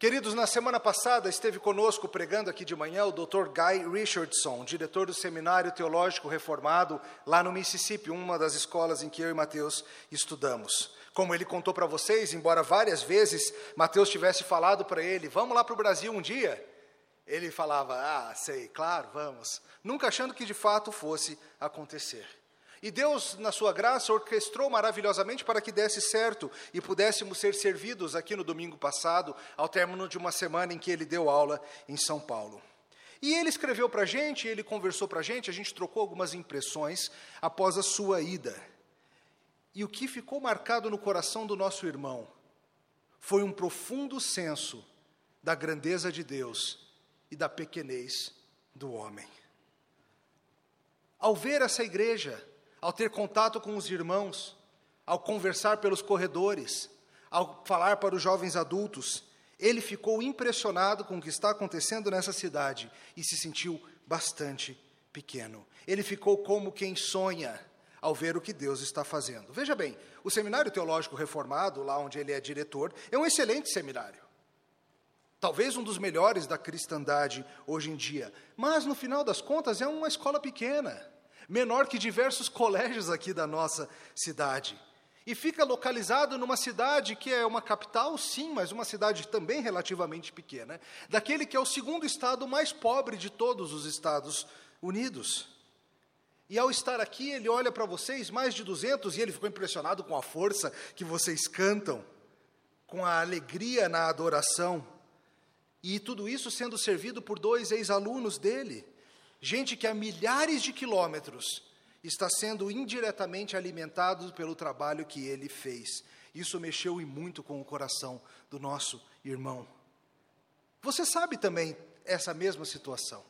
Queridos, na semana passada esteve conosco pregando aqui de manhã o Dr. Guy Richardson, diretor do Seminário Teológico Reformado lá no Mississippi, uma das escolas em que eu e Mateus estudamos. Como ele contou para vocês, embora várias vezes Mateus tivesse falado para ele: "Vamos lá para o Brasil um dia", ele falava: "Ah, sei, claro, vamos", nunca achando que de fato fosse acontecer. E Deus, na sua graça, orquestrou maravilhosamente para que desse certo e pudéssemos ser servidos aqui no domingo passado, ao término de uma semana em que ele deu aula em São Paulo. E ele escreveu para a gente, ele conversou para a gente, a gente trocou algumas impressões após a sua ida. E o que ficou marcado no coração do nosso irmão foi um profundo senso da grandeza de Deus e da pequenez do homem. Ao ver essa igreja, ao ter contato com os irmãos, ao conversar pelos corredores, ao falar para os jovens adultos, ele ficou impressionado com o que está acontecendo nessa cidade e se sentiu bastante pequeno. Ele ficou como quem sonha ao ver o que Deus está fazendo. Veja bem, o Seminário Teológico Reformado, lá onde ele é diretor, é um excelente seminário. Talvez um dos melhores da cristandade hoje em dia. Mas, no final das contas, é uma escola pequena menor que diversos colégios aqui da nossa cidade. E fica localizado numa cidade que é uma capital, sim, mas uma cidade também relativamente pequena, daquele que é o segundo estado mais pobre de todos os Estados Unidos. E ao estar aqui, ele olha para vocês, mais de 200, e ele ficou impressionado com a força que vocês cantam, com a alegria na adoração. E tudo isso sendo servido por dois ex-alunos dele, Gente que a milhares de quilômetros está sendo indiretamente alimentado pelo trabalho que ele fez. Isso mexeu e muito com o coração do nosso irmão. Você sabe também essa mesma situação.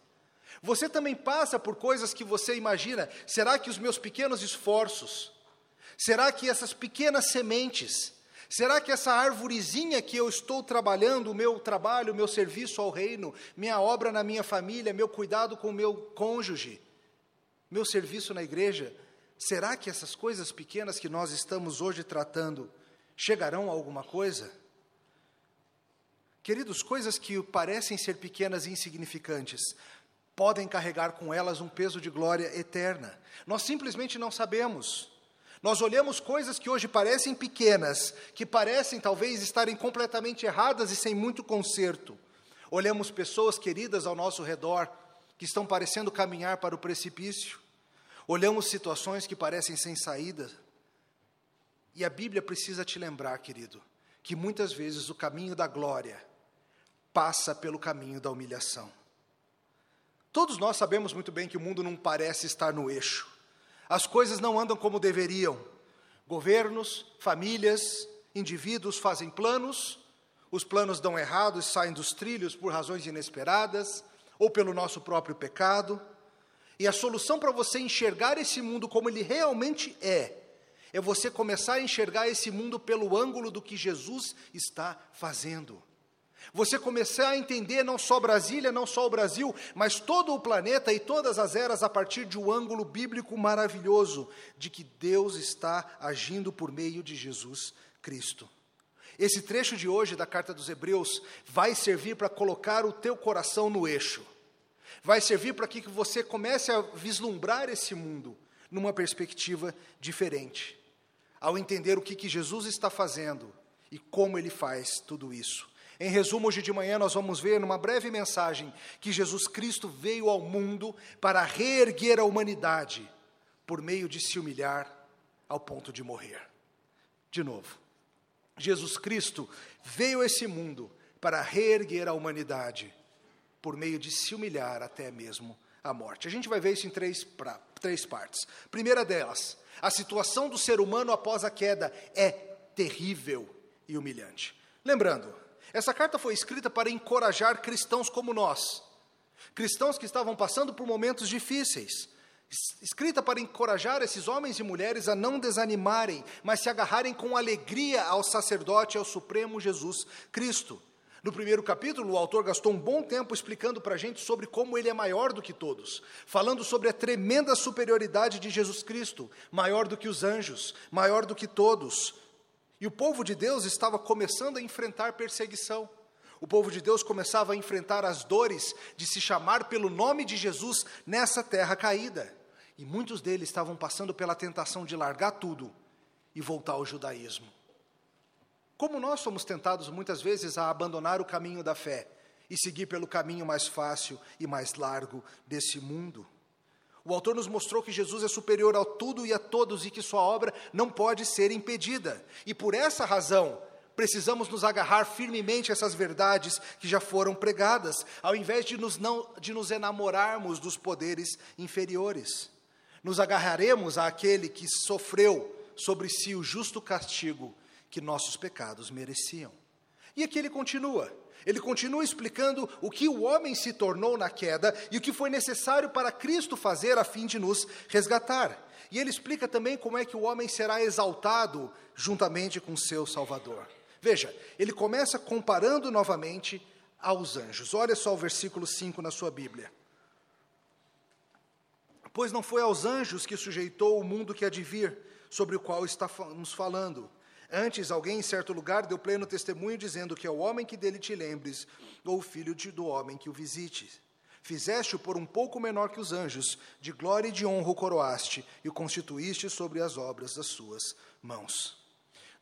Você também passa por coisas que você imagina: será que os meus pequenos esforços, será que essas pequenas sementes, Será que essa árvorezinha que eu estou trabalhando, o meu trabalho, o meu serviço ao reino, minha obra na minha família, meu cuidado com o meu cônjuge, meu serviço na igreja, será que essas coisas pequenas que nós estamos hoje tratando chegarão a alguma coisa? Queridos, coisas que parecem ser pequenas e insignificantes, podem carregar com elas um peso de glória eterna. Nós simplesmente não sabemos. Nós olhamos coisas que hoje parecem pequenas, que parecem talvez estarem completamente erradas e sem muito conserto. Olhamos pessoas queridas ao nosso redor que estão parecendo caminhar para o precipício. Olhamos situações que parecem sem saída. E a Bíblia precisa te lembrar, querido, que muitas vezes o caminho da glória passa pelo caminho da humilhação. Todos nós sabemos muito bem que o mundo não parece estar no eixo. As coisas não andam como deveriam. Governos, famílias, indivíduos fazem planos, os planos dão errado e saem dos trilhos por razões inesperadas ou pelo nosso próprio pecado. E a solução para você enxergar esse mundo como ele realmente é, é você começar a enxergar esse mundo pelo ângulo do que Jesus está fazendo. Você começar a entender não só Brasília, não só o Brasil, mas todo o planeta e todas as eras a partir de um ângulo bíblico maravilhoso de que Deus está agindo por meio de Jesus Cristo. Esse trecho de hoje da carta dos Hebreus vai servir para colocar o teu coração no eixo. Vai servir para que você comece a vislumbrar esse mundo numa perspectiva diferente. Ao entender o que, que Jesus está fazendo e como ele faz tudo isso. Em resumo, hoje de manhã nós vamos ver numa breve mensagem que Jesus Cristo veio ao mundo para reerguer a humanidade por meio de se humilhar ao ponto de morrer. De novo, Jesus Cristo veio a esse mundo para reerguer a humanidade por meio de se humilhar até mesmo a morte. A gente vai ver isso em três, pra, três partes. Primeira delas, a situação do ser humano após a queda é terrível e humilhante. Lembrando, essa carta foi escrita para encorajar cristãos como nós, cristãos que estavam passando por momentos difíceis, escrita para encorajar esses homens e mulheres a não desanimarem, mas se agarrarem com alegria ao sacerdote, ao Supremo Jesus Cristo. No primeiro capítulo, o autor gastou um bom tempo explicando para a gente sobre como ele é maior do que todos, falando sobre a tremenda superioridade de Jesus Cristo, maior do que os anjos, maior do que todos, e o povo de Deus estava começando a enfrentar perseguição. O povo de Deus começava a enfrentar as dores de se chamar pelo nome de Jesus nessa terra caída. E muitos deles estavam passando pela tentação de largar tudo e voltar ao judaísmo. Como nós somos tentados muitas vezes a abandonar o caminho da fé e seguir pelo caminho mais fácil e mais largo desse mundo. O autor nos mostrou que Jesus é superior a tudo e a todos e que sua obra não pode ser impedida. E por essa razão, precisamos nos agarrar firmemente a essas verdades que já foram pregadas, ao invés de nos, não, de nos enamorarmos dos poderes inferiores. Nos agarraremos àquele que sofreu sobre si o justo castigo que nossos pecados mereciam. E aqui ele continua. Ele continua explicando o que o homem se tornou na queda e o que foi necessário para Cristo fazer a fim de nos resgatar. E ele explica também como é que o homem será exaltado juntamente com seu Salvador. Veja, ele começa comparando novamente aos anjos. Olha só o versículo 5 na sua Bíblia. Pois não foi aos anjos que sujeitou o mundo que há de vir, sobre o qual estamos falando Antes, alguém em certo lugar deu pleno testemunho, dizendo que é o homem que dele te lembres, ou o filho de, do homem que o visite. Fizeste-o por um pouco menor que os anjos, de glória e de honra o coroaste, e o constituíste sobre as obras das suas mãos.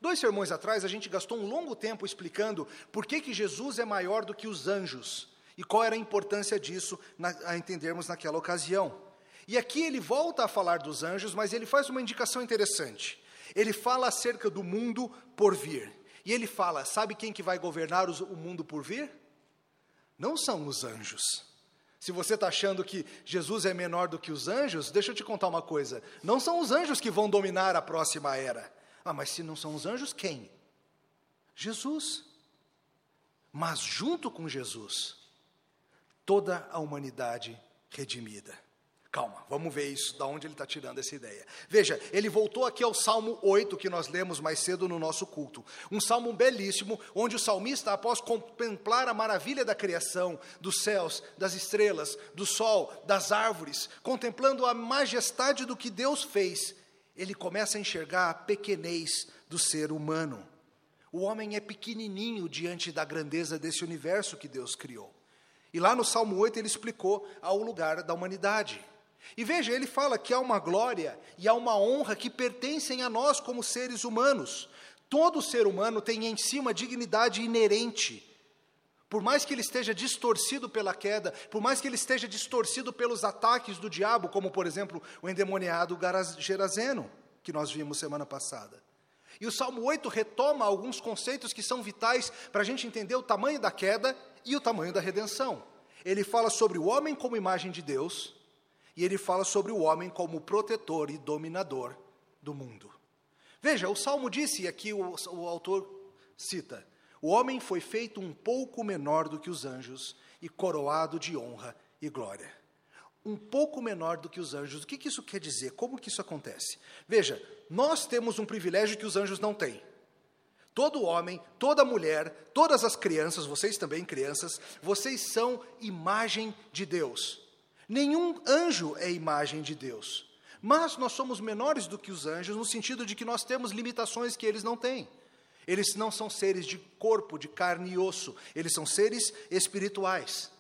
Dois sermões atrás, a gente gastou um longo tempo explicando por que, que Jesus é maior do que os anjos e qual era a importância disso na, a entendermos naquela ocasião. E aqui ele volta a falar dos anjos, mas ele faz uma indicação interessante. Ele fala acerca do mundo por vir. E ele fala: sabe quem que vai governar o mundo por vir? Não são os anjos. Se você está achando que Jesus é menor do que os anjos, deixa eu te contar uma coisa: não são os anjos que vão dominar a próxima era. Ah, mas se não são os anjos, quem? Jesus. Mas junto com Jesus, toda a humanidade redimida. Calma, vamos ver isso, da onde ele está tirando essa ideia. Veja, ele voltou aqui ao Salmo 8, que nós lemos mais cedo no nosso culto. Um salmo belíssimo, onde o salmista, após contemplar a maravilha da criação, dos céus, das estrelas, do sol, das árvores, contemplando a majestade do que Deus fez, ele começa a enxergar a pequenez do ser humano. O homem é pequenininho diante da grandeza desse universo que Deus criou. E lá no Salmo 8 ele explicou ao lugar da humanidade. E veja, ele fala que há uma glória e há uma honra que pertencem a nós como seres humanos. Todo ser humano tem em si uma dignidade inerente. Por mais que ele esteja distorcido pela queda, por mais que ele esteja distorcido pelos ataques do diabo, como por exemplo o endemoniado Gerazeno, que nós vimos semana passada. E o Salmo 8 retoma alguns conceitos que são vitais para a gente entender o tamanho da queda e o tamanho da redenção. Ele fala sobre o homem como imagem de Deus, e ele fala sobre o homem como protetor e dominador do mundo. Veja, o salmo disse, e aqui o, o autor cita: o homem foi feito um pouco menor do que os anjos e coroado de honra e glória. Um pouco menor do que os anjos. O que, que isso quer dizer? Como que isso acontece? Veja, nós temos um privilégio que os anjos não têm. Todo homem, toda mulher, todas as crianças, vocês também crianças, vocês são imagem de Deus. Nenhum anjo é imagem de Deus. Mas nós somos menores do que os anjos, no sentido de que nós temos limitações que eles não têm. Eles não são seres de corpo, de carne e osso, eles são seres espirituais.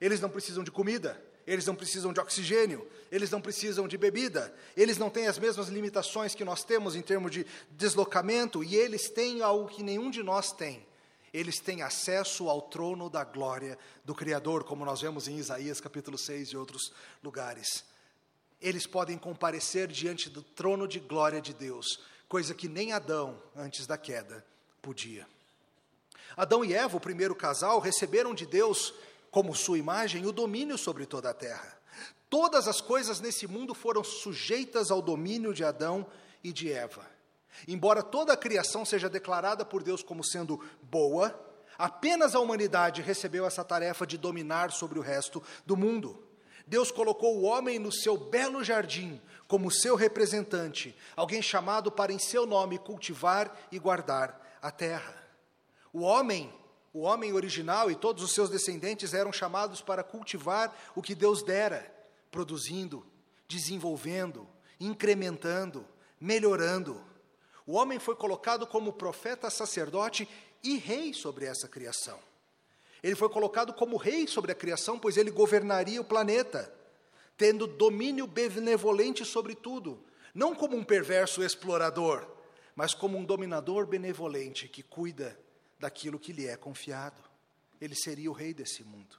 Eles não precisam de comida, eles não precisam de oxigênio, eles não precisam de bebida, eles não têm as mesmas limitações que nós temos em termos de deslocamento, e eles têm algo que nenhum de nós tem: eles têm acesso ao trono da glória do Criador, como nós vemos em Isaías capítulo 6 e outros lugares. Eles podem comparecer diante do trono de glória de Deus, coisa que nem Adão, antes da queda, podia. Adão e Eva, o primeiro casal, receberam de Deus, como sua imagem, o domínio sobre toda a terra. Todas as coisas nesse mundo foram sujeitas ao domínio de Adão e de Eva. Embora toda a criação seja declarada por Deus como sendo boa, apenas a humanidade recebeu essa tarefa de dominar sobre o resto do mundo. Deus colocou o homem no seu belo jardim como seu representante, alguém chamado para em seu nome cultivar e guardar a terra. O homem, o homem original e todos os seus descendentes eram chamados para cultivar o que Deus dera, produzindo, desenvolvendo, incrementando, melhorando. O homem foi colocado como profeta, sacerdote e rei sobre essa criação. Ele foi colocado como rei sobre a criação, pois ele governaria o planeta, tendo domínio benevolente sobre tudo, não como um perverso explorador, mas como um dominador benevolente que cuida daquilo que lhe é confiado. Ele seria o rei desse mundo.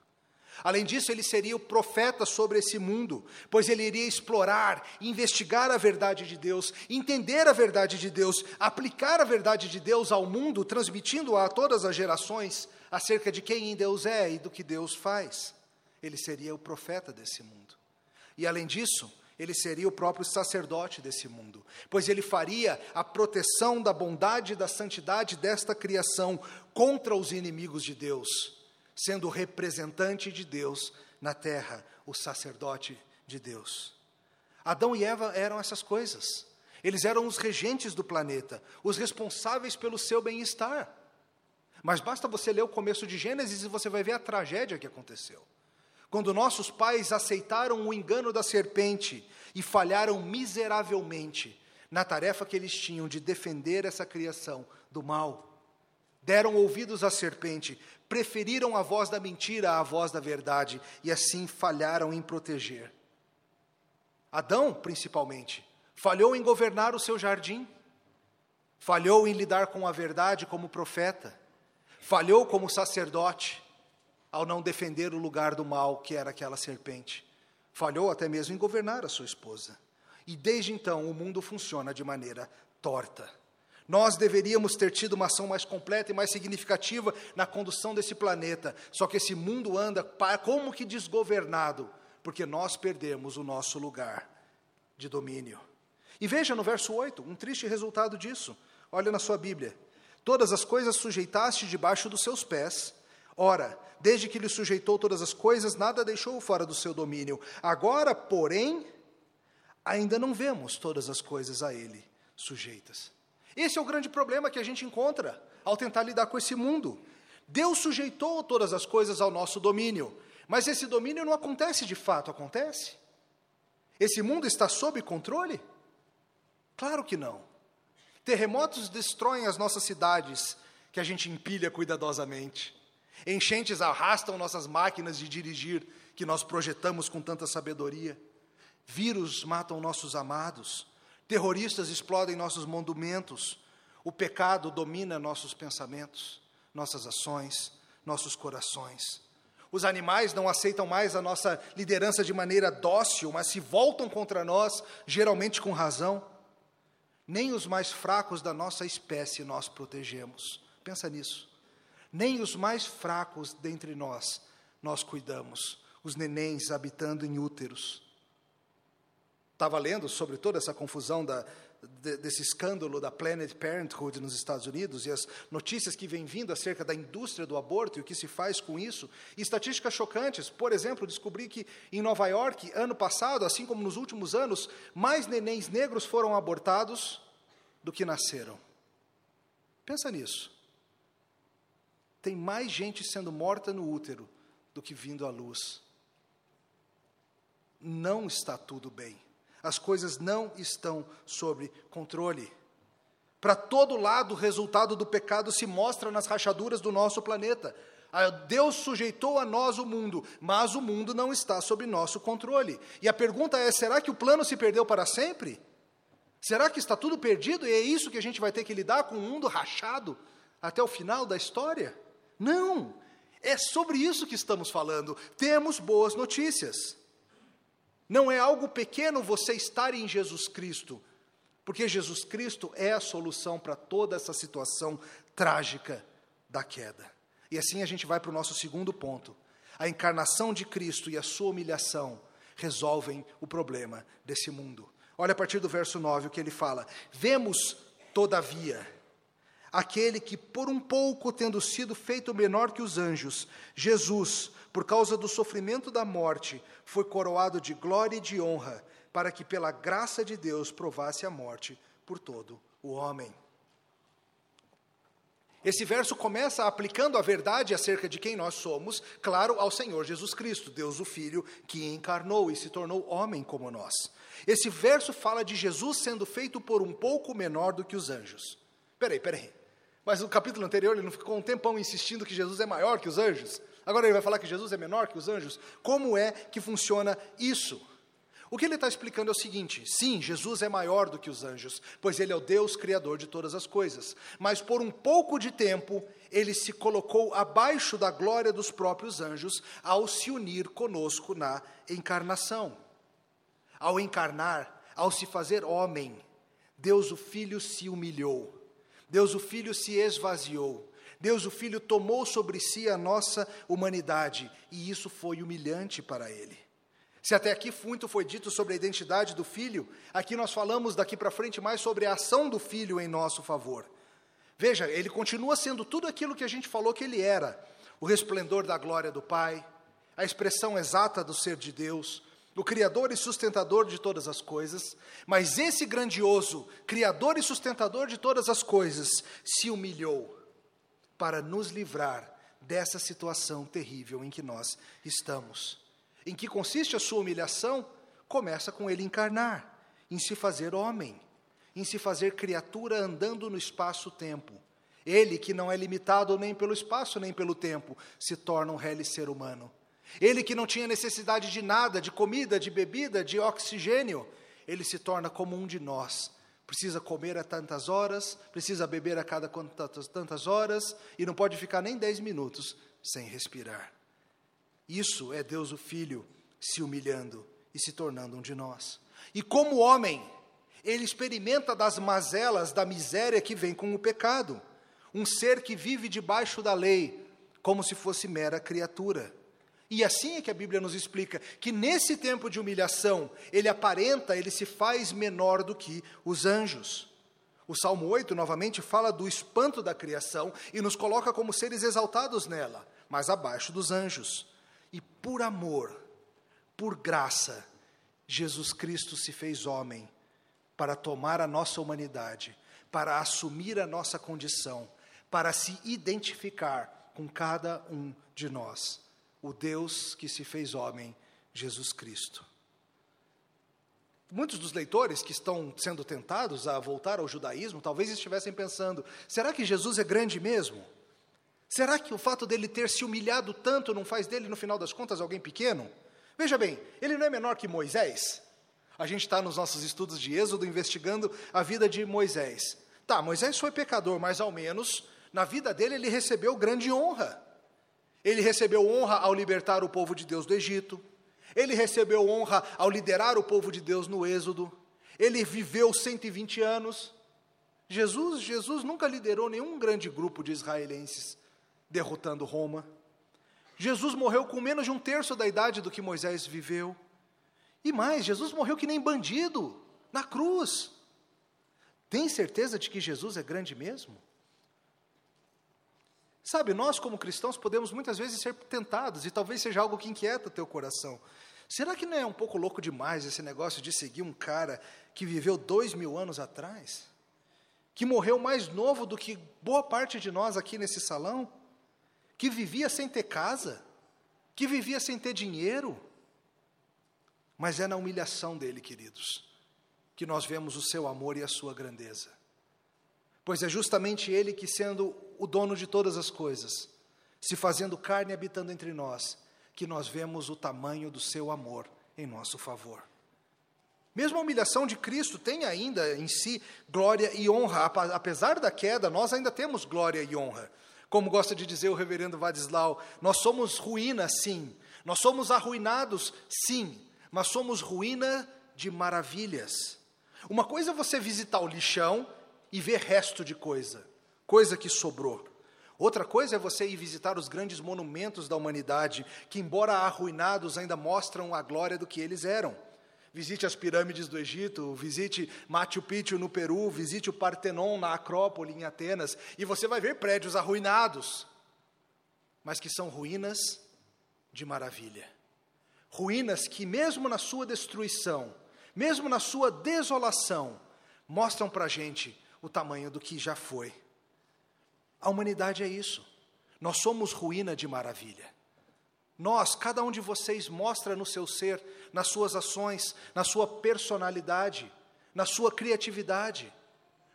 Além disso, ele seria o profeta sobre esse mundo, pois ele iria explorar, investigar a verdade de Deus, entender a verdade de Deus, aplicar a verdade de Deus ao mundo, transmitindo-a a todas as gerações acerca de quem Deus é e do que Deus faz. Ele seria o profeta desse mundo. E além disso, ele seria o próprio sacerdote desse mundo, pois ele faria a proteção da bondade e da santidade desta criação contra os inimigos de Deus sendo o representante de Deus na terra, o sacerdote de Deus. Adão e Eva eram essas coisas. Eles eram os regentes do planeta, os responsáveis pelo seu bem-estar. Mas basta você ler o começo de Gênesis e você vai ver a tragédia que aconteceu. Quando nossos pais aceitaram o engano da serpente e falharam miseravelmente na tarefa que eles tinham de defender essa criação do mal, deram ouvidos à serpente, preferiram a voz da mentira à voz da verdade e assim falharam em proteger. Adão, principalmente, falhou em governar o seu jardim, falhou em lidar com a verdade como profeta, falhou como sacerdote ao não defender o lugar do mal que era aquela serpente, falhou até mesmo em governar a sua esposa. E desde então o mundo funciona de maneira torta. Nós deveríamos ter tido uma ação mais completa e mais significativa na condução desse planeta. Só que esse mundo anda como que desgovernado, porque nós perdemos o nosso lugar de domínio. E veja no verso 8, um triste resultado disso. Olha na sua Bíblia. Todas as coisas sujeitaste debaixo dos seus pés. Ora, desde que lhe sujeitou todas as coisas, nada deixou fora do seu domínio. Agora, porém, ainda não vemos todas as coisas a ele sujeitas. Esse é o grande problema que a gente encontra ao tentar lidar com esse mundo. Deus sujeitou todas as coisas ao nosso domínio, mas esse domínio não acontece de fato, acontece? Esse mundo está sob controle? Claro que não. Terremotos destroem as nossas cidades, que a gente empilha cuidadosamente. Enchentes arrastam nossas máquinas de dirigir, que nós projetamos com tanta sabedoria. Vírus matam nossos amados. Terroristas explodem nossos monumentos. O pecado domina nossos pensamentos, nossas ações, nossos corações. Os animais não aceitam mais a nossa liderança de maneira dócil, mas se voltam contra nós, geralmente com razão. Nem os mais fracos da nossa espécie nós protegemos. Pensa nisso. Nem os mais fracos dentre nós nós cuidamos. Os nenéns habitando em úteros estava lendo sobre toda essa confusão da, desse escândalo da Planned Parenthood nos Estados Unidos e as notícias que vêm vindo acerca da indústria do aborto e o que se faz com isso. E estatísticas chocantes. Por exemplo, descobri que em Nova York, ano passado, assim como nos últimos anos, mais nenéns negros foram abortados do que nasceram. Pensa nisso. Tem mais gente sendo morta no útero do que vindo à luz. Não está tudo bem. As coisas não estão sob controle. Para todo lado, o resultado do pecado se mostra nas rachaduras do nosso planeta. Ah, Deus sujeitou a nós o mundo, mas o mundo não está sob nosso controle. E a pergunta é: será que o plano se perdeu para sempre? Será que está tudo perdido e é isso que a gente vai ter que lidar com um mundo rachado até o final da história? Não! É sobre isso que estamos falando. Temos boas notícias. Não é algo pequeno você estar em Jesus Cristo, porque Jesus Cristo é a solução para toda essa situação trágica da queda. E assim a gente vai para o nosso segundo ponto. A encarnação de Cristo e a sua humilhação resolvem o problema desse mundo. Olha a partir do verso 9 o que ele fala: Vemos, todavia, aquele que, por um pouco, tendo sido feito menor que os anjos, Jesus, por causa do sofrimento da morte, foi coroado de glória e de honra, para que pela graça de Deus provasse a morte por todo o homem. Esse verso começa aplicando a verdade acerca de quem nós somos, claro, ao Senhor Jesus Cristo, Deus o Filho, que encarnou e se tornou homem como nós. Esse verso fala de Jesus sendo feito por um pouco menor do que os anjos. Peraí, peraí. Mas no capítulo anterior ele não ficou um tempão insistindo que Jesus é maior que os anjos? Agora ele vai falar que Jesus é menor que os anjos? Como é que funciona isso? O que ele está explicando é o seguinte: sim, Jesus é maior do que os anjos, pois ele é o Deus criador de todas as coisas. Mas por um pouco de tempo, ele se colocou abaixo da glória dos próprios anjos ao se unir conosco na encarnação. Ao encarnar, ao se fazer homem, Deus o Filho se humilhou, Deus o Filho se esvaziou, Deus o Filho tomou sobre si a nossa humanidade, e isso foi humilhante para ele. Se até aqui muito foi dito sobre a identidade do filho, aqui nós falamos daqui para frente mais sobre a ação do filho em nosso favor. Veja, ele continua sendo tudo aquilo que a gente falou que ele era: o resplendor da glória do Pai, a expressão exata do ser de Deus, o Criador e sustentador de todas as coisas, mas esse grandioso Criador e sustentador de todas as coisas se humilhou para nos livrar dessa situação terrível em que nós estamos. Em que consiste a sua humilhação? Começa com ele encarnar, em se fazer homem, em se fazer criatura andando no espaço-tempo. Ele, que não é limitado nem pelo espaço nem pelo tempo, se torna um real ser humano. Ele, que não tinha necessidade de nada, de comida, de bebida, de oxigênio, ele se torna como um de nós. Precisa comer a tantas horas, precisa beber a cada tantas horas, e não pode ficar nem dez minutos sem respirar. Isso é Deus o Filho se humilhando e se tornando um de nós. E como homem, ele experimenta das mazelas da miséria que vem com o pecado. Um ser que vive debaixo da lei, como se fosse mera criatura. E assim é que a Bíblia nos explica que nesse tempo de humilhação, ele aparenta, ele se faz menor do que os anjos. O Salmo 8, novamente, fala do espanto da criação e nos coloca como seres exaltados nela, mas abaixo dos anjos. E por amor, por graça, Jesus Cristo se fez homem para tomar a nossa humanidade, para assumir a nossa condição, para se identificar com cada um de nós, o Deus que se fez homem, Jesus Cristo. Muitos dos leitores que estão sendo tentados a voltar ao judaísmo talvez estivessem pensando: será que Jesus é grande mesmo? Será que o fato dele ter se humilhado tanto não faz dele, no final das contas, alguém pequeno? Veja bem, ele não é menor que Moisés. A gente está nos nossos estudos de Êxodo investigando a vida de Moisés. Tá, Moisés foi pecador, mas ao menos na vida dele ele recebeu grande honra. Ele recebeu honra ao libertar o povo de Deus do Egito. Ele recebeu honra ao liderar o povo de Deus no Êxodo. Ele viveu 120 anos. Jesus, Jesus nunca liderou nenhum grande grupo de israelenses derrotando Roma. Jesus morreu com menos de um terço da idade do que Moisés viveu. E mais, Jesus morreu que nem bandido, na cruz. Tem certeza de que Jesus é grande mesmo? Sabe, nós como cristãos podemos muitas vezes ser tentados, e talvez seja algo que inquieta teu coração. Será que não é um pouco louco demais esse negócio de seguir um cara que viveu dois mil anos atrás? Que morreu mais novo do que boa parte de nós aqui nesse salão? que vivia sem ter casa, que vivia sem ter dinheiro. Mas é na humilhação dele, queridos, que nós vemos o seu amor e a sua grandeza. Pois é justamente ele que, sendo o dono de todas as coisas, se fazendo carne habitando entre nós, que nós vemos o tamanho do seu amor em nosso favor. Mesmo a humilhação de Cristo tem ainda em si glória e honra. Apesar da queda, nós ainda temos glória e honra. Como gosta de dizer o reverendo Vadislau, nós somos ruína, sim. Nós somos arruinados, sim. Mas somos ruína de maravilhas. Uma coisa é você visitar o lixão e ver resto de coisa, coisa que sobrou. Outra coisa é você ir visitar os grandes monumentos da humanidade, que, embora arruinados, ainda mostram a glória do que eles eram. Visite as pirâmides do Egito, visite Machu Picchu no Peru, visite o Partenon na Acrópole em Atenas, e você vai ver prédios arruinados, mas que são ruínas de maravilha. Ruínas que, mesmo na sua destruição, mesmo na sua desolação, mostram para a gente o tamanho do que já foi. A humanidade é isso. Nós somos ruína de maravilha. Nós, cada um de vocês, mostra no seu ser, nas suas ações, na sua personalidade, na sua criatividade,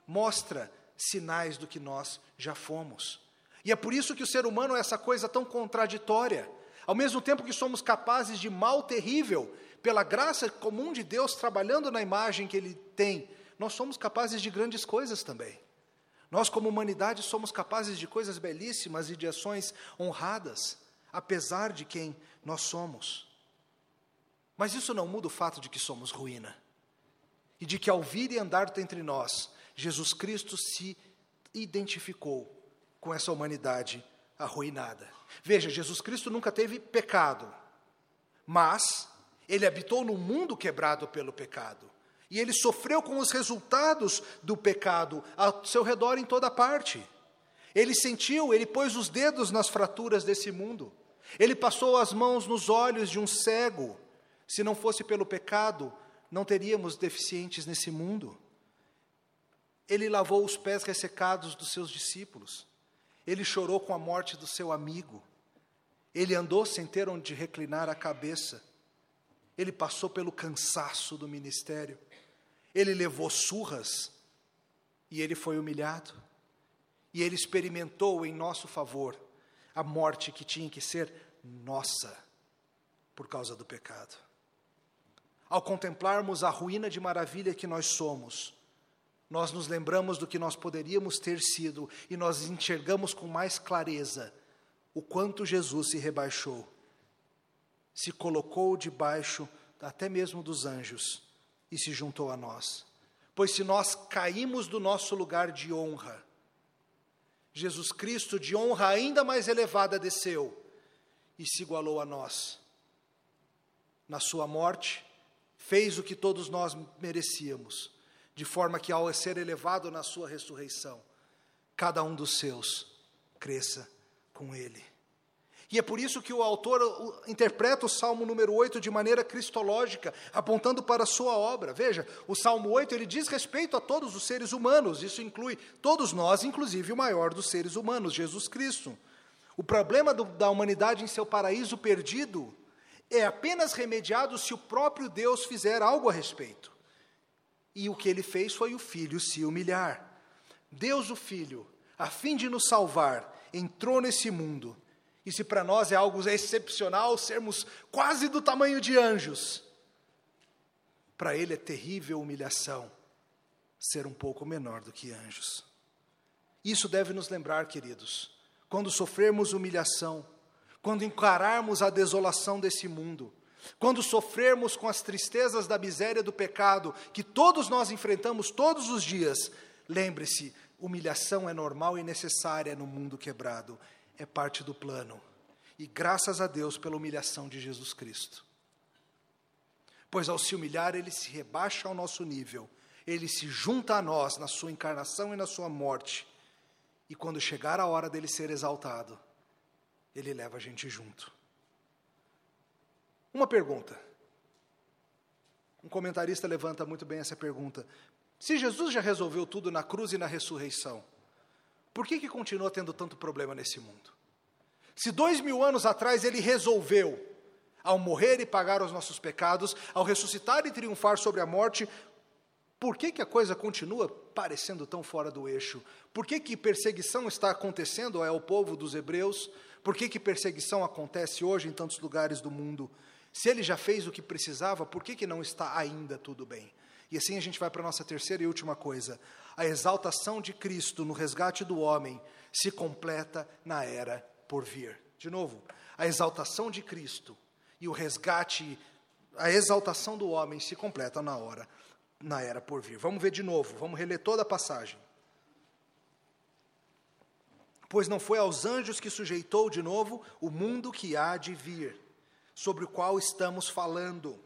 mostra sinais do que nós já fomos. E é por isso que o ser humano é essa coisa tão contraditória. Ao mesmo tempo que somos capazes de mal terrível, pela graça comum de Deus trabalhando na imagem que Ele tem, nós somos capazes de grandes coisas também. Nós, como humanidade, somos capazes de coisas belíssimas e de ações honradas, apesar de quem nós somos. Mas isso não muda o fato de que somos ruína e de que, ao vir e andar entre nós, Jesus Cristo se identificou com essa humanidade arruinada. Veja, Jesus Cristo nunca teve pecado, mas ele habitou no mundo quebrado pelo pecado. E ele sofreu com os resultados do pecado ao seu redor em toda parte. Ele sentiu, ele pôs os dedos nas fraturas desse mundo. Ele passou as mãos nos olhos de um cego. Se não fosse pelo pecado, não teríamos deficientes nesse mundo. Ele lavou os pés ressecados dos seus discípulos. Ele chorou com a morte do seu amigo. Ele andou sem ter onde reclinar a cabeça. Ele passou pelo cansaço do ministério. Ele levou surras e ele foi humilhado. E ele experimentou em nosso favor a morte que tinha que ser nossa por causa do pecado. Ao contemplarmos a ruína de maravilha que nós somos, nós nos lembramos do que nós poderíamos ter sido e nós enxergamos com mais clareza o quanto Jesus se rebaixou, se colocou debaixo até mesmo dos anjos e se juntou a nós. Pois se nós caímos do nosso lugar de honra, Jesus Cristo, de honra ainda mais elevada, desceu e se igualou a nós. Na sua morte, fez o que todos nós merecíamos de forma que, ao ser elevado na sua ressurreição, cada um dos seus cresça com ele. E é por isso que o autor interpreta o Salmo número 8 de maneira cristológica, apontando para a sua obra. Veja, o Salmo 8 ele diz respeito a todos os seres humanos, isso inclui todos nós, inclusive o maior dos seres humanos, Jesus Cristo. O problema do, da humanidade em seu paraíso perdido é apenas remediado se o próprio Deus fizer algo a respeito. E o que ele fez foi o filho se humilhar. Deus, o filho, a fim de nos salvar, entrou nesse mundo. E se para nós é algo excepcional sermos quase do tamanho de anjos, para ele é terrível humilhação ser um pouco menor do que anjos. Isso deve nos lembrar, queridos, quando sofrermos humilhação, quando encararmos a desolação desse mundo, quando sofrermos com as tristezas da miséria do pecado, que todos nós enfrentamos todos os dias, lembre-se: humilhação é normal e necessária no mundo quebrado, é parte do plano. E graças a Deus pela humilhação de Jesus Cristo. Pois ao se humilhar, ele se rebaixa ao nosso nível, ele se junta a nós na sua encarnação e na sua morte. E quando chegar a hora dele ser exaltado, ele leva a gente junto. Uma pergunta. Um comentarista levanta muito bem essa pergunta. Se Jesus já resolveu tudo na cruz e na ressurreição, por que, que continua tendo tanto problema nesse mundo? Se dois mil anos atrás ele resolveu, ao morrer e pagar os nossos pecados, ao ressuscitar e triunfar sobre a morte, por que, que a coisa continua parecendo tão fora do eixo? Por que, que perseguição está acontecendo ao povo dos hebreus? Por que, que perseguição acontece hoje em tantos lugares do mundo? Se ele já fez o que precisava, por que, que não está ainda tudo bem? E assim a gente vai para a nossa terceira e última coisa. A exaltação de Cristo no resgate do homem se completa na era por vir. De novo, a exaltação de Cristo e o resgate, a exaltação do homem se completa na hora, na era por vir. Vamos ver de novo, vamos reler toda a passagem. Pois não foi aos anjos que sujeitou de novo o mundo que há de vir sobre o qual estamos falando.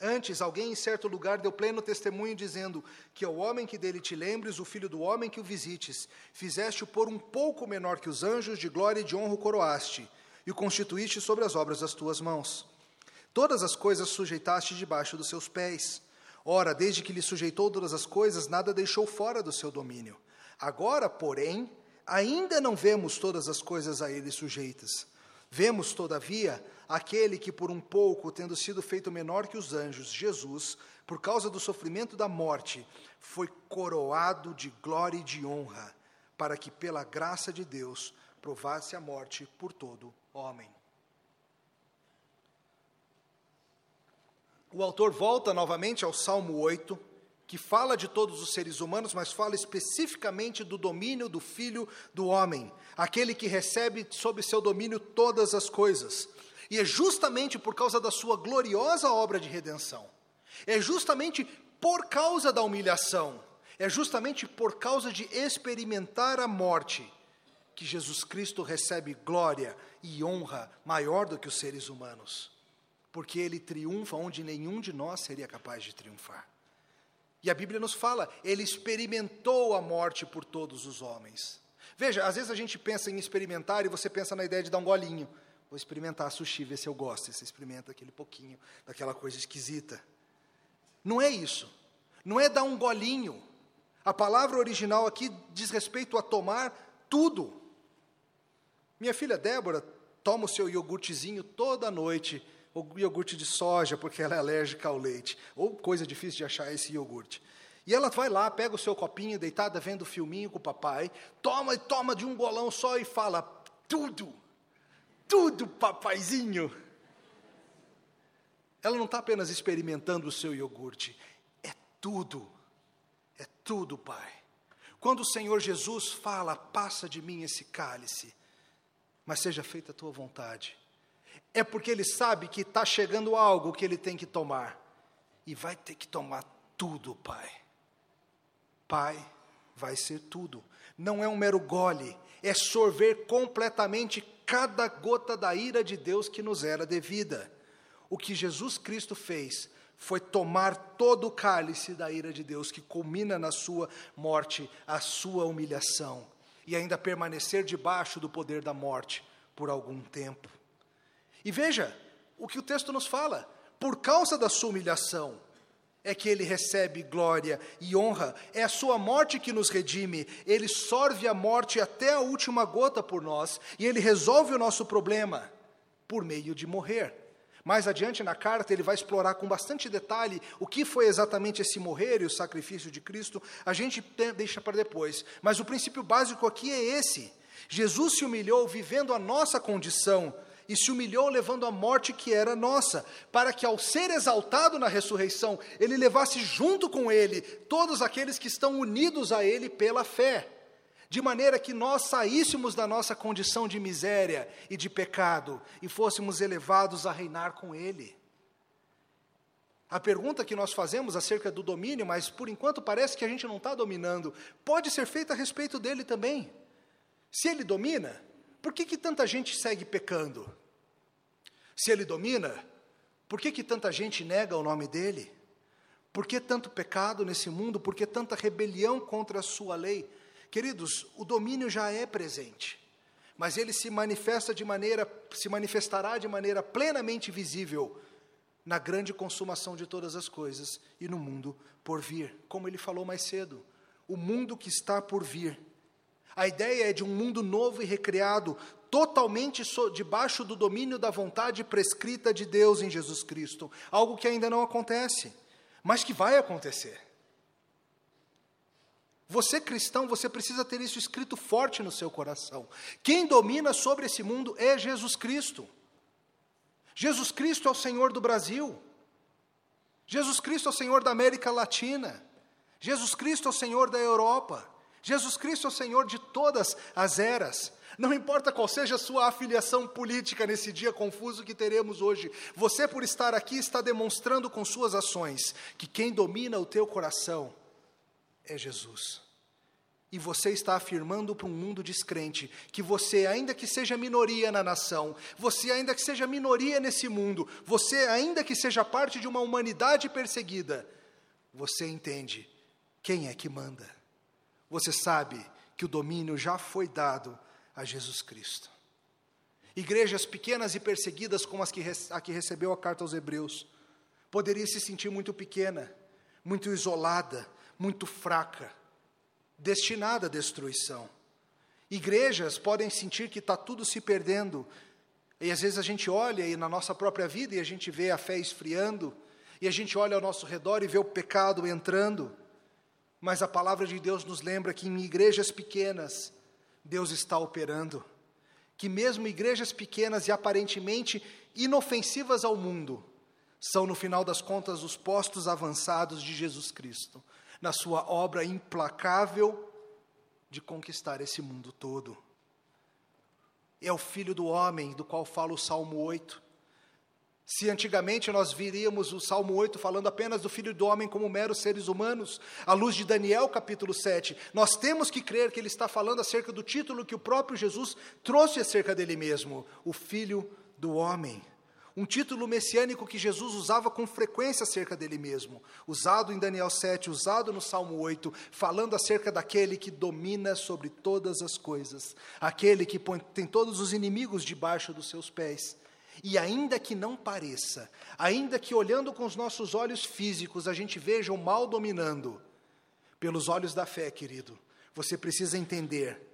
Antes, alguém em certo lugar deu pleno testemunho, dizendo que ao homem que dele te lembres, o filho do homem que o visites, fizeste-o por um pouco menor que os anjos, de glória e de honra o coroaste, e o constituíste sobre as obras das tuas mãos. Todas as coisas sujeitaste debaixo dos seus pés. Ora, desde que lhe sujeitou todas as coisas, nada deixou fora do seu domínio. Agora, porém, ainda não vemos todas as coisas a ele sujeitas. Vemos, todavia, aquele que, por um pouco, tendo sido feito menor que os anjos, Jesus, por causa do sofrimento da morte, foi coroado de glória e de honra, para que, pela graça de Deus, provasse a morte por todo homem. O autor volta novamente ao Salmo 8, que fala de todos os seres humanos, mas fala especificamente do domínio do Filho do homem, aquele que recebe sob seu domínio todas as coisas. E é justamente por causa da sua gloriosa obra de redenção, é justamente por causa da humilhação, é justamente por causa de experimentar a morte, que Jesus Cristo recebe glória e honra maior do que os seres humanos, porque ele triunfa onde nenhum de nós seria capaz de triunfar. E a Bíblia nos fala, ele experimentou a morte por todos os homens. Veja, às vezes a gente pensa em experimentar e você pensa na ideia de dar um golinho. Vou experimentar sushi, ver se eu gosto. E você experimenta aquele pouquinho daquela coisa esquisita. Não é isso. Não é dar um golinho. A palavra original aqui diz respeito a tomar tudo. Minha filha Débora toma o seu iogurtezinho toda noite, o iogurte de soja, porque ela é alérgica ao leite, ou coisa difícil de achar esse iogurte. E ela vai lá, pega o seu copinho, deitada, vendo o filminho com o papai, toma e toma de um golão só e fala: tudo tudo, papaizinho. Ela não está apenas experimentando o seu iogurte, é tudo, é tudo, Pai. Quando o Senhor Jesus fala, passa de mim esse cálice, mas seja feita a tua vontade, é porque Ele sabe que está chegando algo que Ele tem que tomar, e vai ter que tomar tudo, Pai. Pai, vai ser tudo, não é um mero gole, é sorver completamente cada gota da ira de Deus que nos era devida. O que Jesus Cristo fez foi tomar todo o cálice da ira de Deus, que culmina na sua morte, a sua humilhação, e ainda permanecer debaixo do poder da morte por algum tempo. E veja o que o texto nos fala: por causa da sua humilhação, é que ele recebe glória e honra. É a sua morte que nos redime. Ele sorve a morte até a última gota por nós e ele resolve o nosso problema por meio de morrer. Mais adiante na carta, ele vai explorar com bastante detalhe o que foi exatamente esse morrer e o sacrifício de Cristo. A gente deixa para depois, mas o princípio básico aqui é esse: Jesus se humilhou vivendo a nossa condição e se humilhou levando a morte que era nossa, para que ao ser exaltado na ressurreição, ele levasse junto com ele todos aqueles que estão unidos a ele pela fé, de maneira que nós saíssemos da nossa condição de miséria e de pecado e fôssemos elevados a reinar com ele. A pergunta que nós fazemos acerca do domínio, mas por enquanto parece que a gente não está dominando, pode ser feita a respeito dele também. Se ele domina, por que, que tanta gente segue pecando? Se ele domina, por que, que tanta gente nega o nome dele? Por que tanto pecado nesse mundo? Por que tanta rebelião contra a sua lei? Queridos, o domínio já é presente, mas ele se manifesta de maneira, se manifestará de maneira plenamente visível na grande consumação de todas as coisas e no mundo por vir, como ele falou mais cedo, o mundo que está por vir. A ideia é de um mundo novo e recriado, totalmente debaixo do domínio da vontade prescrita de Deus em Jesus Cristo, algo que ainda não acontece, mas que vai acontecer. Você cristão, você precisa ter isso escrito forte no seu coração. Quem domina sobre esse mundo é Jesus Cristo. Jesus Cristo é o Senhor do Brasil. Jesus Cristo é o Senhor da América Latina. Jesus Cristo é o Senhor da Europa. Jesus Cristo é o Senhor de todas as eras. Não importa qual seja a sua afiliação política nesse dia confuso que teremos hoje, você, por estar aqui, está demonstrando com suas ações que quem domina o teu coração é Jesus. E você está afirmando para um mundo descrente que você, ainda que seja minoria na nação, você, ainda que seja minoria nesse mundo, você, ainda que seja parte de uma humanidade perseguida, você entende quem é que manda. Você sabe que o domínio já foi dado a Jesus Cristo. Igrejas pequenas e perseguidas, como as que, a que recebeu a carta aos Hebreus, poderia se sentir muito pequena, muito isolada, muito fraca, destinada à destruição. Igrejas podem sentir que está tudo se perdendo, e às vezes a gente olha e na nossa própria vida e a gente vê a fé esfriando, e a gente olha ao nosso redor e vê o pecado entrando, mas a palavra de Deus nos lembra que em igrejas pequenas, Deus está operando. que, mesmo igrejas pequenas e aparentemente inofensivas ao mundo, são, no final das contas, os postos avançados de Jesus Cristo, na sua obra implacável de conquistar esse mundo todo. É o Filho do Homem, do qual fala o Salmo 8. Se antigamente nós viríamos o Salmo 8 falando apenas do Filho do Homem como meros seres humanos, à luz de Daniel capítulo 7, nós temos que crer que ele está falando acerca do título que o próprio Jesus trouxe acerca dele mesmo, o Filho do Homem. Um título messiânico que Jesus usava com frequência acerca dele mesmo, usado em Daniel 7, usado no Salmo 8, falando acerca daquele que domina sobre todas as coisas, aquele que põe, tem todos os inimigos debaixo dos seus pés. E ainda que não pareça, ainda que olhando com os nossos olhos físicos a gente veja o mal dominando, pelos olhos da fé, querido, você precisa entender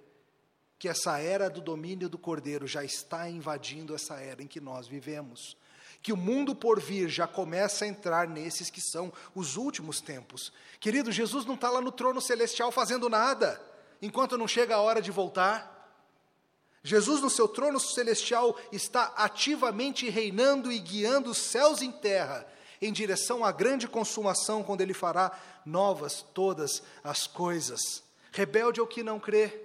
que essa era do domínio do cordeiro já está invadindo essa era em que nós vivemos. Que o mundo por vir já começa a entrar nesses que são os últimos tempos. Querido, Jesus não está lá no trono celestial fazendo nada, enquanto não chega a hora de voltar. Jesus, no seu trono celestial, está ativamente reinando e guiando os céus em terra em direção à grande consumação, quando Ele fará novas todas as coisas. Rebelde é o que não crê.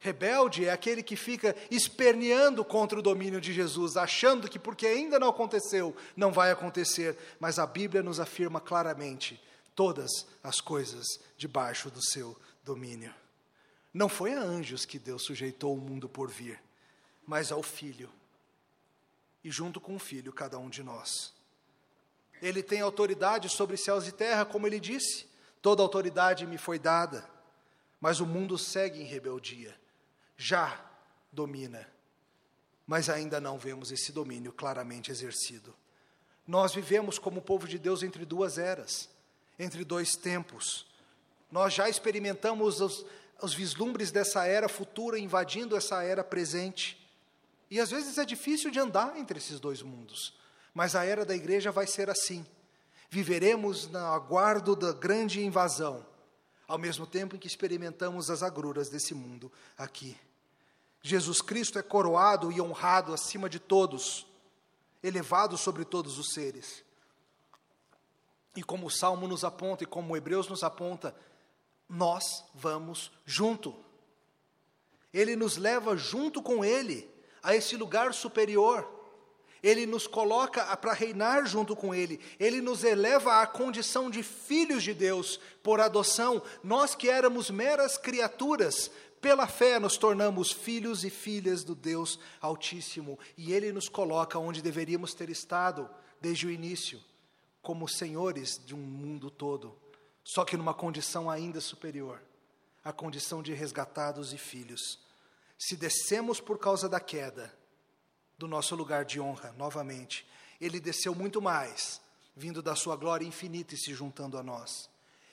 Rebelde é aquele que fica esperneando contra o domínio de Jesus, achando que porque ainda não aconteceu, não vai acontecer. Mas a Bíblia nos afirma claramente todas as coisas debaixo do seu domínio. Não foi a anjos que Deus sujeitou o mundo por vir, mas ao Filho. E junto com o Filho, cada um de nós. Ele tem autoridade sobre céus e terra, como ele disse: toda autoridade me foi dada. Mas o mundo segue em rebeldia já domina, mas ainda não vemos esse domínio claramente exercido. Nós vivemos como povo de Deus entre duas eras, entre dois tempos. Nós já experimentamos os, os vislumbres dessa era futura invadindo essa era presente. E às vezes é difícil de andar entre esses dois mundos, mas a era da igreja vai ser assim. Viveremos no aguardo da grande invasão, ao mesmo tempo em que experimentamos as agruras desse mundo aqui. Jesus Cristo é coroado e honrado acima de todos, elevado sobre todos os seres. E como o Salmo nos aponta e como o Hebreus nos aponta, nós vamos junto. Ele nos leva junto com Ele a esse lugar superior. Ele nos coloca para reinar junto com Ele. Ele nos eleva à condição de filhos de Deus por adoção. Nós que éramos meras criaturas, pela fé nos tornamos filhos e filhas do Deus Altíssimo, e Ele nos coloca onde deveríamos ter estado desde o início, como senhores de um mundo todo, só que numa condição ainda superior a condição de resgatados e filhos. Se descemos por causa da queda do nosso lugar de honra, novamente, Ele desceu muito mais, vindo da Sua glória infinita e se juntando a nós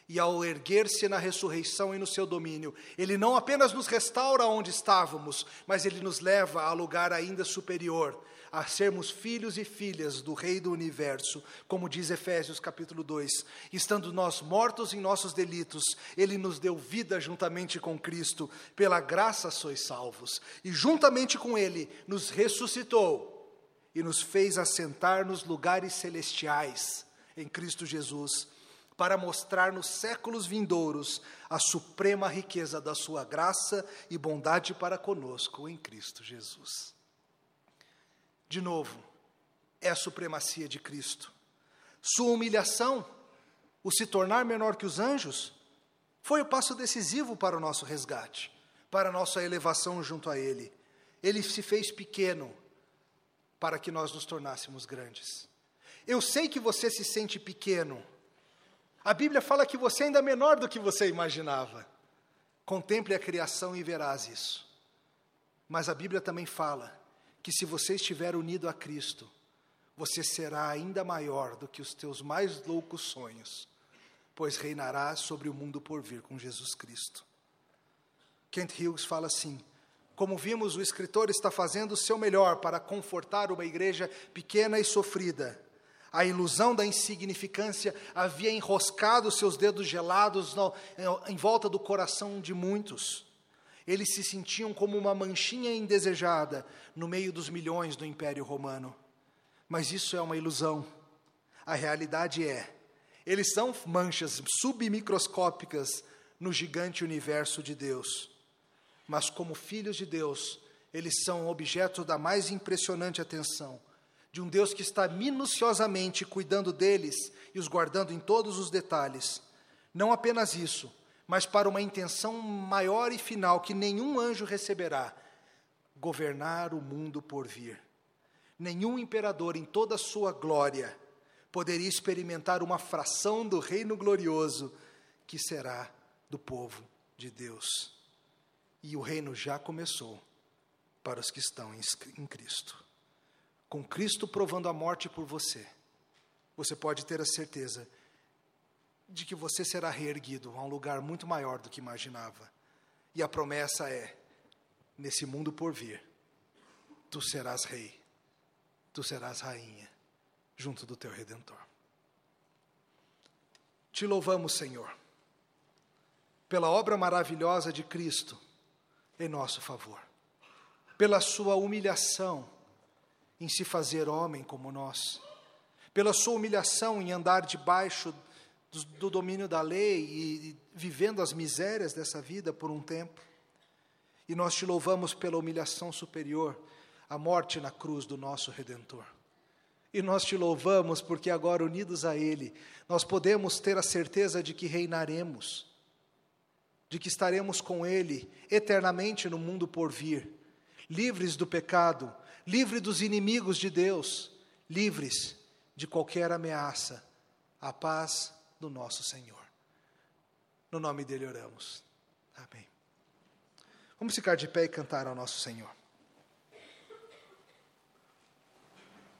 e ao erguer-se na ressurreição e no seu domínio, ele não apenas nos restaura onde estávamos, mas ele nos leva a lugar ainda superior, a sermos filhos e filhas do Rei do universo, como diz Efésios capítulo 2. Estando nós mortos em nossos delitos, ele nos deu vida juntamente com Cristo, pela graça sois salvos, e juntamente com ele nos ressuscitou e nos fez assentar nos lugares celestiais em Cristo Jesus para mostrar nos séculos vindouros a suprema riqueza da sua graça e bondade para conosco em Cristo Jesus. De novo, é a supremacia de Cristo. Sua humilhação, o se tornar menor que os anjos, foi o passo decisivo para o nosso resgate, para a nossa elevação junto a Ele. Ele se fez pequeno para que nós nos tornássemos grandes. Eu sei que você se sente pequeno a Bíblia fala que você é ainda menor do que você imaginava. Contemple a criação e verás isso. Mas a Bíblia também fala que se você estiver unido a Cristo, você será ainda maior do que os teus mais loucos sonhos, pois reinarás sobre o mundo por vir com Jesus Cristo. Kent Hughes fala assim: como vimos, o escritor está fazendo o seu melhor para confortar uma igreja pequena e sofrida a ilusão da insignificância havia enroscado seus dedos gelados no, em volta do coração de muitos. Eles se sentiam como uma manchinha indesejada no meio dos milhões do Império Romano. Mas isso é uma ilusão. A realidade é, eles são manchas submicroscópicas no gigante universo de Deus. Mas como filhos de Deus, eles são objeto da mais impressionante atenção de um Deus que está minuciosamente cuidando deles e os guardando em todos os detalhes. Não apenas isso, mas para uma intenção maior e final que nenhum anjo receberá: governar o mundo por vir. Nenhum imperador em toda a sua glória poderia experimentar uma fração do reino glorioso que será do povo de Deus. E o reino já começou para os que estão em Cristo. Com Cristo provando a morte por você, você pode ter a certeza de que você será reerguido a um lugar muito maior do que imaginava. E a promessa é: nesse mundo por vir, tu serás rei, tu serás rainha, junto do teu redentor. Te louvamos, Senhor, pela obra maravilhosa de Cristo em nosso favor, pela sua humilhação em se fazer homem como nós, pela sua humilhação em andar debaixo do, do domínio da lei e, e vivendo as misérias dessa vida por um tempo. E nós te louvamos pela humilhação superior, a morte na cruz do nosso Redentor. E nós te louvamos porque agora, unidos a Ele, nós podemos ter a certeza de que reinaremos, de que estaremos com Ele eternamente no mundo por vir, livres do pecado, livres dos inimigos de Deus, livres de qualquer ameaça. A paz do nosso Senhor. No nome dele oramos. Amém. Vamos ficar de pé e cantar ao nosso Senhor.